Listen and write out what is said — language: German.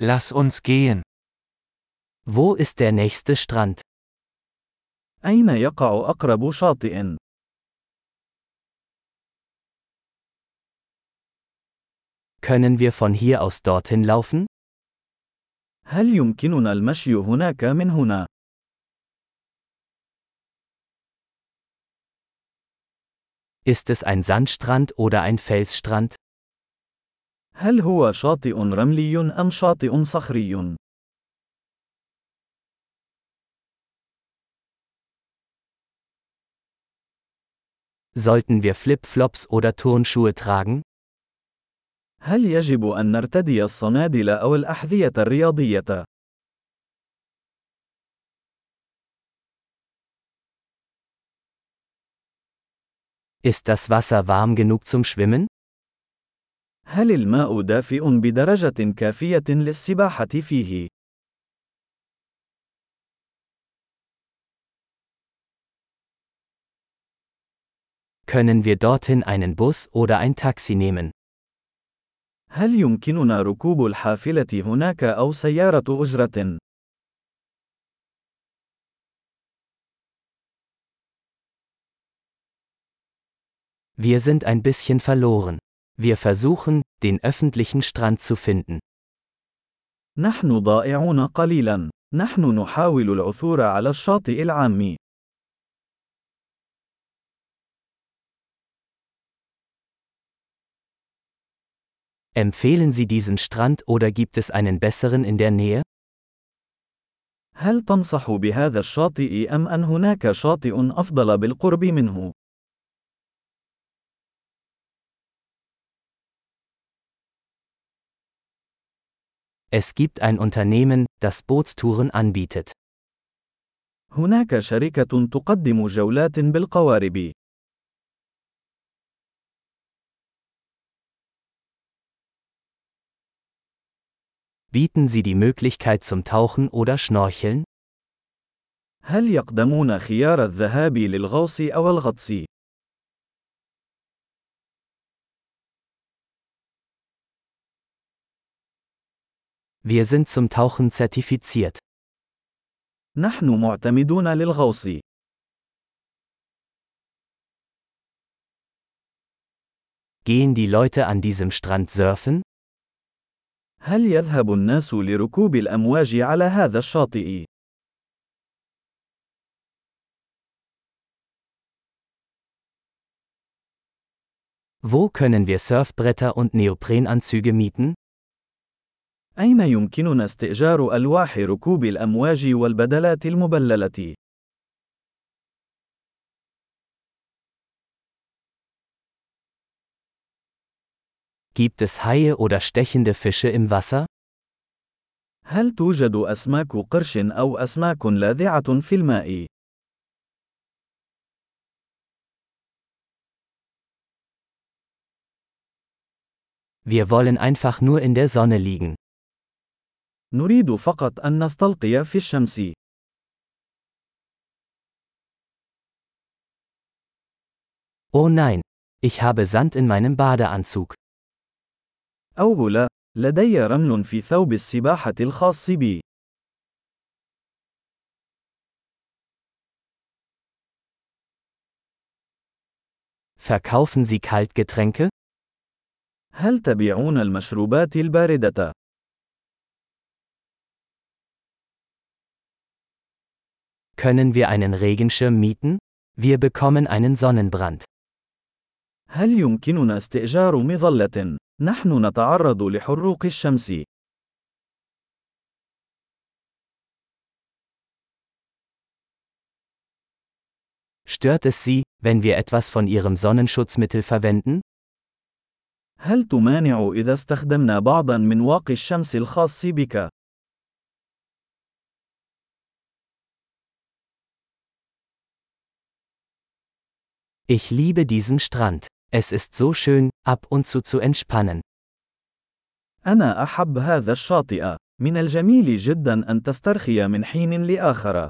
Lass uns gehen. Wo ist der nächste Strand? أين يقع أقرب شاطئ؟ Können wir von hier aus dorthin laufen? هل يمكننا المشي هناك من هنا؟ Ist es ein Sandstrand oder ein Felsstrand? هل هو شاطئ رملي أم شاطئ صخري؟ Sollten wir Flip-Flops oder Turnschuhe tragen? هل يجب أن نرتدي الصنادل أو الأحذية الرياضية؟ Ist das Wasser warm genug zum Schwimmen? هل الماء دافئ بدرجة كافية للسباحة فيه؟ Können wir dorthin einen Bus oder ein Taxi nehmen? هل يمكننا ركوب الحافلة هناك أو سيارة أجرة؟ Wir sind ein bisschen verloren. Wir versuchen, den öffentlichen Strand zu finden. نحن ضائعون قليلا. نحن نحاول العثور على الشاطئ العام. Empfehlen Sie diesen Strand oder gibt es einen besseren in der Nähe? هل تنصح بهذا الشاطئ أم أن هناك شاطئ أفضل بالقرب منه؟ Es gibt ein Unternehmen, das Bootstouren anbietet. هناك شركة تقدم جولات بالقوارب. Bieten Sie die Möglichkeit zum Tauchen oder Schnorcheln? هل يقدمون خيار الذهاب للغوص أو الغطس؟ Wir sind zum Tauchen zertifiziert. نحن معتمدون للغوص. Gehen die Leute an diesem Strand surfen? هل يذهب الناس لركوب الأمواج على هذا الشاطئ؟ Wo können wir Surfbretter und Neoprenanzüge mieten? أين يمكننا استئجار ألواح ركوب الأمواج والبدلات المبللة؟ Gibt es Haie oder stechende Fische im Wasser? هل توجد أسماك قرش أو أسماك لاذعة في الماء؟ Wir wollen einfach nur in der Sonne liegen. نريد فقط أن نستلقي في الشمس. Oh nein, ich habe Sand in meinem Badeanzug. أوه لا، لدي رمل في ثوب السباحة الخاص بي. Verkaufen Sie Kaltgetränke? هل تبيعون المشروبات الباردة؟ Können wir einen Regenschirm mieten? Wir bekommen einen Sonnenbrand. هل يمكننا استئجار مظلة؟ نحن نتعرض لحروق الشمس. Stört es Sie, wenn wir etwas von Ihrem Sonnenschutzmittel verwenden? هل تمانع إذا استخدمنا بعضا من واقي الشمس الخاص بك؟ Ich liebe diesen Strand. Es ist so schön, ab und zu zu entspannen. أنا أحب هذا الشاطئ. من الجميل جدا أن تسترخي من حين لآخر.